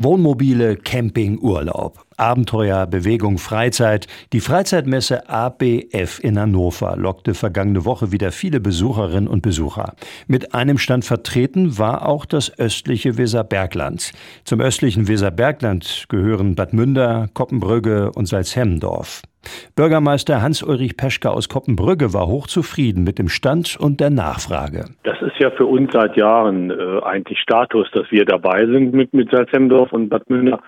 Wohnmobile, Camping, Urlaub. Abenteuer, Bewegung, Freizeit. Die Freizeitmesse ABF in Hannover lockte vergangene Woche wieder viele Besucherinnen und Besucher. Mit einem Stand vertreten war auch das östliche Weserbergland. Zum östlichen Weserbergland gehören Bad Münder, Koppenbrügge und Salzhemmendorf. Bürgermeister Hans-Ulrich Peschke aus Koppenbrügge war hochzufrieden mit dem Stand und der Nachfrage. Das ist ja für uns seit Jahren äh, eigentlich Status, dass wir dabei sind mit, mit Salzhemdorf und Bad Münder.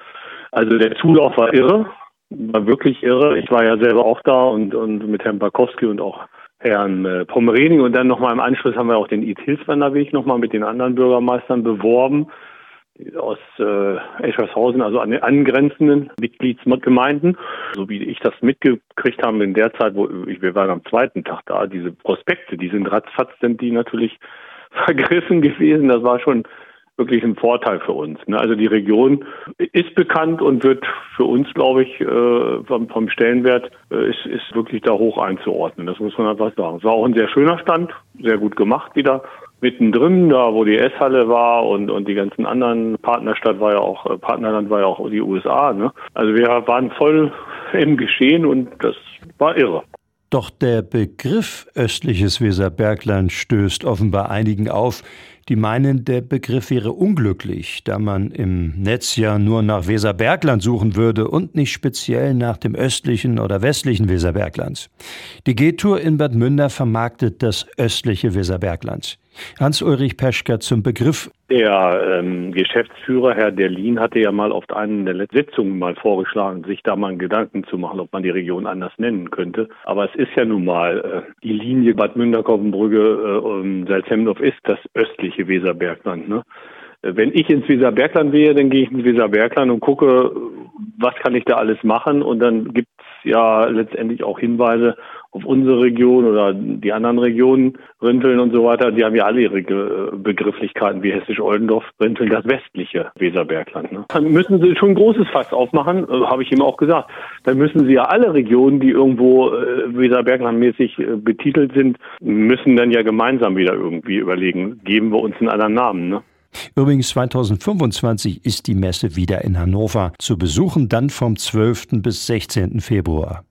Also der Zulauf war irre, war wirklich irre. Ich war ja selber auch da und, und mit Herrn Barkowski und auch Herrn äh, Pomerening und dann nochmal im Anschluss haben wir auch den Eat-Hilfswanderweg nochmal mit den anderen Bürgermeistern beworben aus äh, Eschershausen, also an den angrenzenden Mitgliedsgemeinden. So wie ich das mitgekriegt habe in der Zeit, wo ich, wir waren am zweiten Tag da, diese Prospekte, die sind ratzfatz, sind die natürlich vergriffen gewesen. Das war schon wirklich ein Vorteil für uns. Ne? Also die Region ist bekannt und wird für uns, glaube ich, äh, vom, vom Stellenwert äh, ist, ist wirklich da hoch einzuordnen. Das muss man einfach sagen. Es war auch ein sehr schöner Stand, sehr gut gemacht wieder mittendrin, da wo die Esshalle war und, und die ganzen anderen Partnerstadt war ja auch, äh, Partnerland war ja auch die USA. Ne? Also wir waren voll im Geschehen und das war irre. Doch der Begriff östliches Weserbergland stößt offenbar einigen auf, die meinen, der Begriff wäre unglücklich, da man im Netz ja nur nach Weserbergland suchen würde und nicht speziell nach dem östlichen oder westlichen Weserbergland. Die G-Tour in Bad Münder vermarktet das östliche Weserbergland. Hans-Ulrich Peschker zum Begriff. Der ähm, Geschäftsführer, Herr Derlin, hatte ja mal auf einer der Sitzungen mal vorgeschlagen, sich da mal Gedanken zu machen, ob man die Region anders nennen könnte. Aber es ist ja nun mal, äh, die Linie Bad Münder-Koppenbrügge, äh, Salzhemdorf ist das östliche Weserbergland. Ne? Äh, wenn ich ins Weserbergland gehe, dann gehe ich ins Weserbergland und gucke, was kann ich da alles machen. Und dann gibt es ja letztendlich auch Hinweise auf unsere Region oder die anderen Regionen, Rinteln und so weiter, die haben ja alle ihre Begrifflichkeiten wie Hessisch-Oldendorf, Rinteln, das westliche Weserbergland. Ne? Dann müssen sie schon ein großes Fass aufmachen, äh, habe ich ihm auch gesagt. Dann müssen sie ja alle Regionen, die irgendwo äh, Weserberglandmäßig äh, betitelt sind, müssen dann ja gemeinsam wieder irgendwie überlegen, geben wir uns einen anderen Namen. Ne? Übrigens 2025 ist die Messe wieder in Hannover zu besuchen, dann vom 12. bis 16. Februar.